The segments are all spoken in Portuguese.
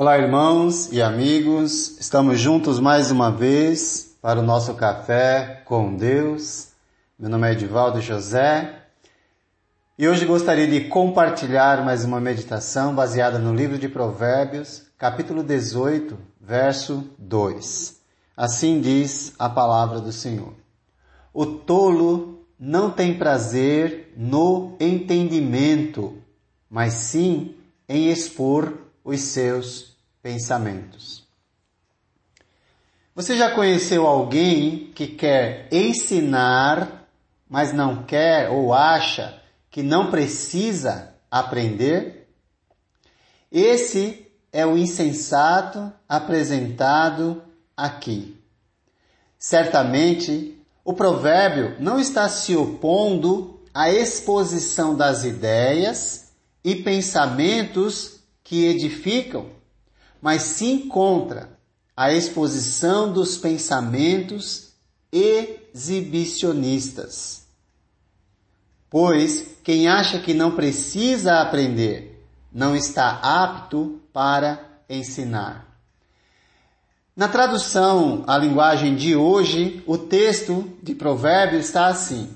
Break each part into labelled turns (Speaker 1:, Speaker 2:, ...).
Speaker 1: Olá, irmãos e amigos, estamos juntos mais uma vez para o nosso café com Deus. Meu nome é Edivaldo José e hoje gostaria de compartilhar mais uma meditação baseada no livro de Provérbios, capítulo 18, verso 2. Assim diz a palavra do Senhor: O tolo não tem prazer no entendimento, mas sim em expor os seus pensamentos. Você já conheceu alguém que quer ensinar, mas não quer ou acha que não precisa aprender? Esse é o insensato apresentado aqui. Certamente, o provérbio não está se opondo à exposição das ideias e pensamentos que edificam, mas sim contra a exposição dos pensamentos exibicionistas. Pois quem acha que não precisa aprender não está apto para ensinar. Na tradução à linguagem de hoje, o texto de Provérbios está assim: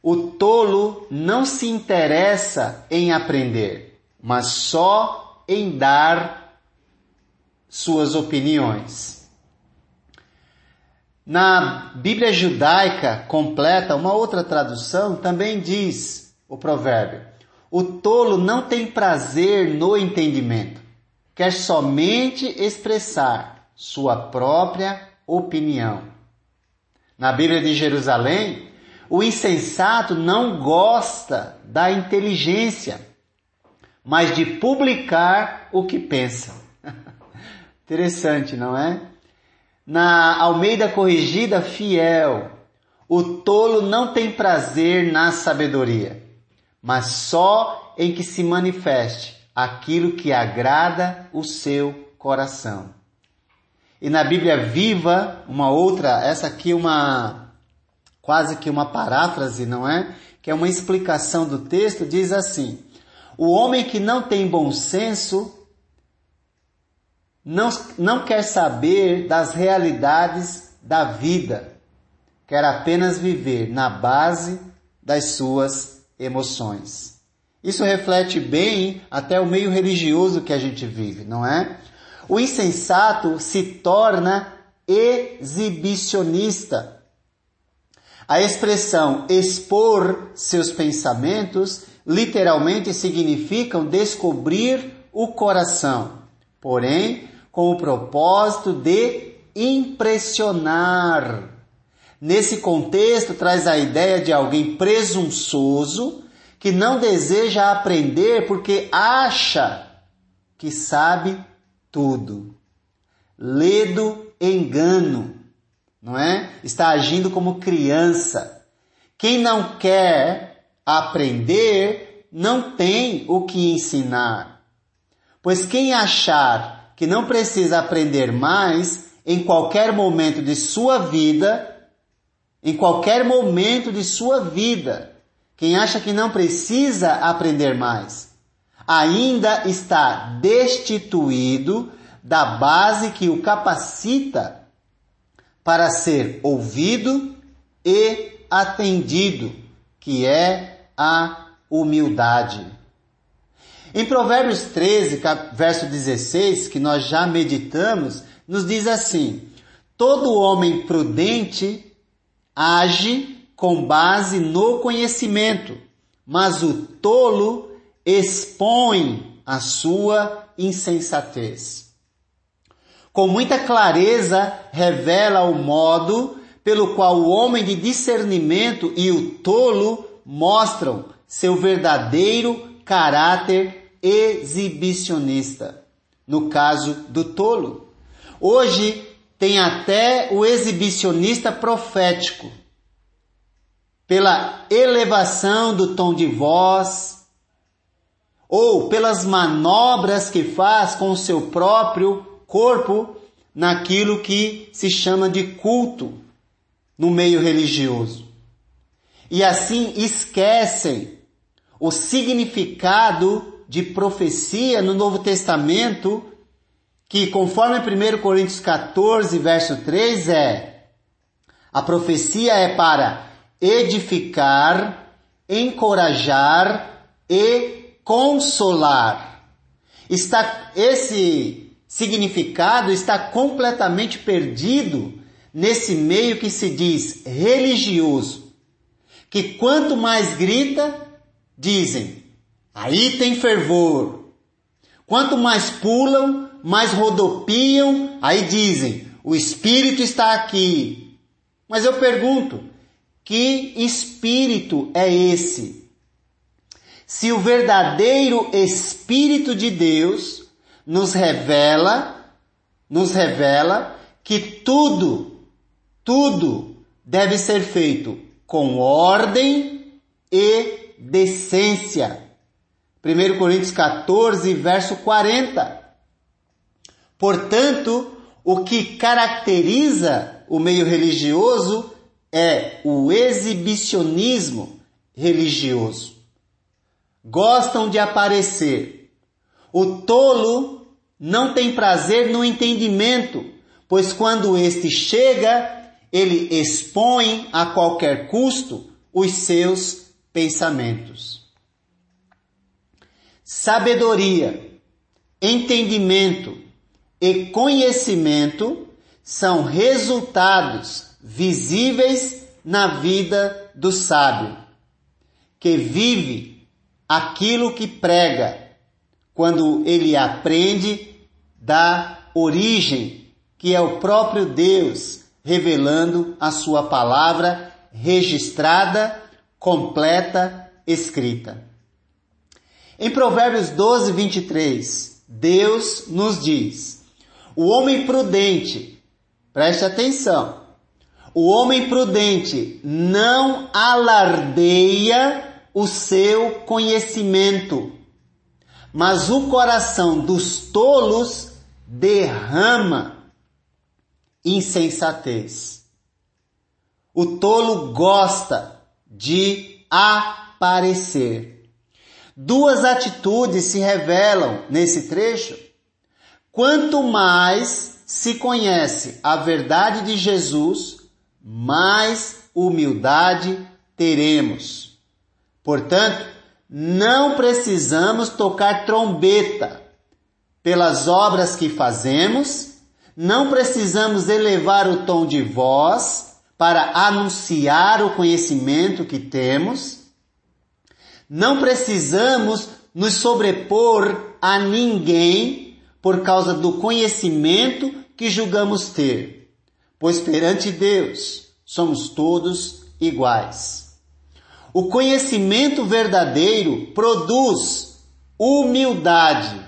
Speaker 1: O tolo não se interessa em aprender, mas só em dar suas opiniões. Na Bíblia judaica completa, uma outra tradução também diz o provérbio: O tolo não tem prazer no entendimento, quer somente expressar sua própria opinião. Na Bíblia de Jerusalém, o insensato não gosta da inteligência mas de publicar o que pensa. Interessante, não é? Na Almeida Corrigida Fiel, o tolo não tem prazer na sabedoria, mas só em que se manifeste aquilo que agrada o seu coração. E na Bíblia Viva, uma outra, essa aqui é uma quase que uma paráfrase, não é? Que é uma explicação do texto, diz assim: o homem que não tem bom senso não, não quer saber das realidades da vida, quer apenas viver na base das suas emoções. Isso reflete bem até o meio religioso que a gente vive, não é? O insensato se torna exibicionista. A expressão expor seus pensamentos literalmente significam descobrir o coração, porém com o propósito de impressionar. Nesse contexto, traz a ideia de alguém presunçoso que não deseja aprender porque acha que sabe tudo. Ledo engano, não é? Está agindo como criança. Quem não quer aprender, não tem o que ensinar. Pois quem achar que não precisa aprender mais em qualquer momento de sua vida, em qualquer momento de sua vida, quem acha que não precisa aprender mais, ainda está destituído da base que o capacita para ser ouvido e atendido, que é a humildade. Em Provérbios 13, verso 16, que nós já meditamos, nos diz assim: Todo homem prudente age com base no conhecimento, mas o tolo expõe a sua insensatez. Com muita clareza revela o modo pelo qual o homem de discernimento e o tolo mostram seu verdadeiro caráter exibicionista. No caso do tolo. Hoje tem até o exibicionista profético. Pela elevação do tom de voz, ou pelas manobras que faz com o seu próprio corpo naquilo que se chama de culto no meio religioso e assim esquecem o significado de profecia no Novo Testamento que conforme 1 Coríntios 14, verso 3 é a profecia é para edificar, encorajar e consolar. Está esse significado está completamente perdido nesse meio que se diz religioso, que quanto mais grita, dizem, aí tem fervor. Quanto mais pulam, mais rodopiam, aí dizem, o Espírito está aqui. Mas eu pergunto, que espírito é esse? Se o verdadeiro Espírito de Deus nos revela, nos revela que tudo, tudo deve ser feito com ordem e decência. 1 Coríntios 14, verso 40. Portanto, o que caracteriza o meio religioso é o exibicionismo religioso. Gostam de aparecer. O tolo não tem prazer no entendimento, pois quando este chega, ele expõe a qualquer custo os seus pensamentos. Sabedoria, entendimento e conhecimento são resultados visíveis na vida do sábio, que vive aquilo que prega, quando ele aprende da origem, que é o próprio Deus revelando a sua palavra registrada, completa, escrita. Em Provérbios 12, 23, Deus nos diz: o homem prudente, preste atenção, o homem prudente não alardeia o seu conhecimento, mas o coração dos tolos derrama insensatez. O tolo gosta de aparecer. Duas atitudes se revelam nesse trecho. Quanto mais se conhece a verdade de Jesus, mais humildade teremos. Portanto, não precisamos tocar trombeta pelas obras que fazemos, não precisamos elevar o tom de voz para anunciar o conhecimento que temos, não precisamos nos sobrepor a ninguém por causa do conhecimento que julgamos ter pois perante Deus somos todos iguais. O conhecimento verdadeiro produz humildade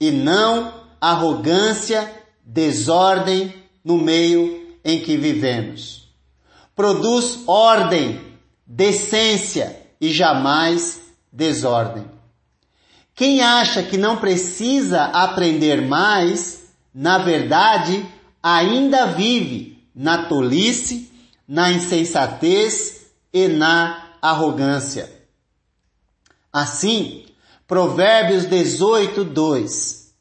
Speaker 1: e não arrogância, desordem no meio em que vivemos. Produz ordem, decência e jamais desordem. Quem acha que não precisa aprender mais, na verdade, ainda vive na tolice, na insensatez e na arrogância. Assim, Provérbios 18, 2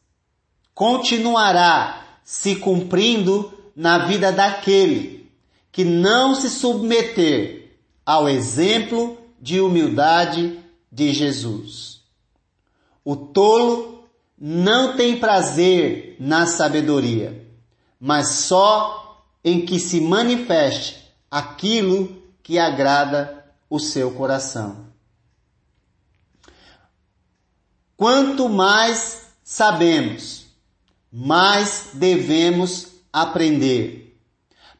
Speaker 1: continuará se cumprindo na vida daquele que não se submeter ao exemplo de humildade de Jesus. O tolo não tem prazer na sabedoria mas só em que se manifeste aquilo que agrada o seu coração. Quanto mais sabemos, mais devemos aprender,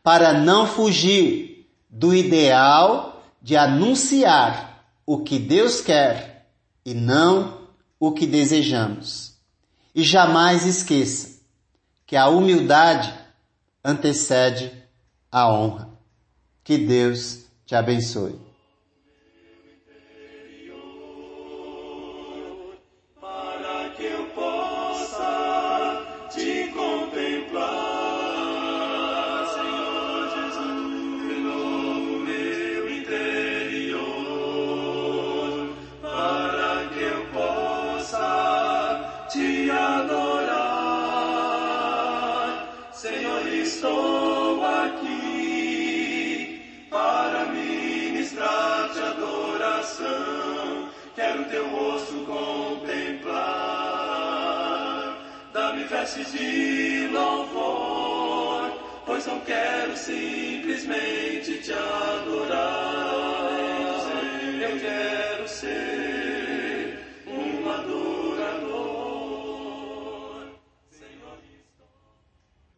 Speaker 1: para não fugir do ideal de anunciar o que Deus quer e não o que desejamos. E jamais esqueça que a humildade antecede a honra. Que Deus te abençoe.
Speaker 2: Vestes de louvor, pois não quero simplesmente te adorar. Eu quero ser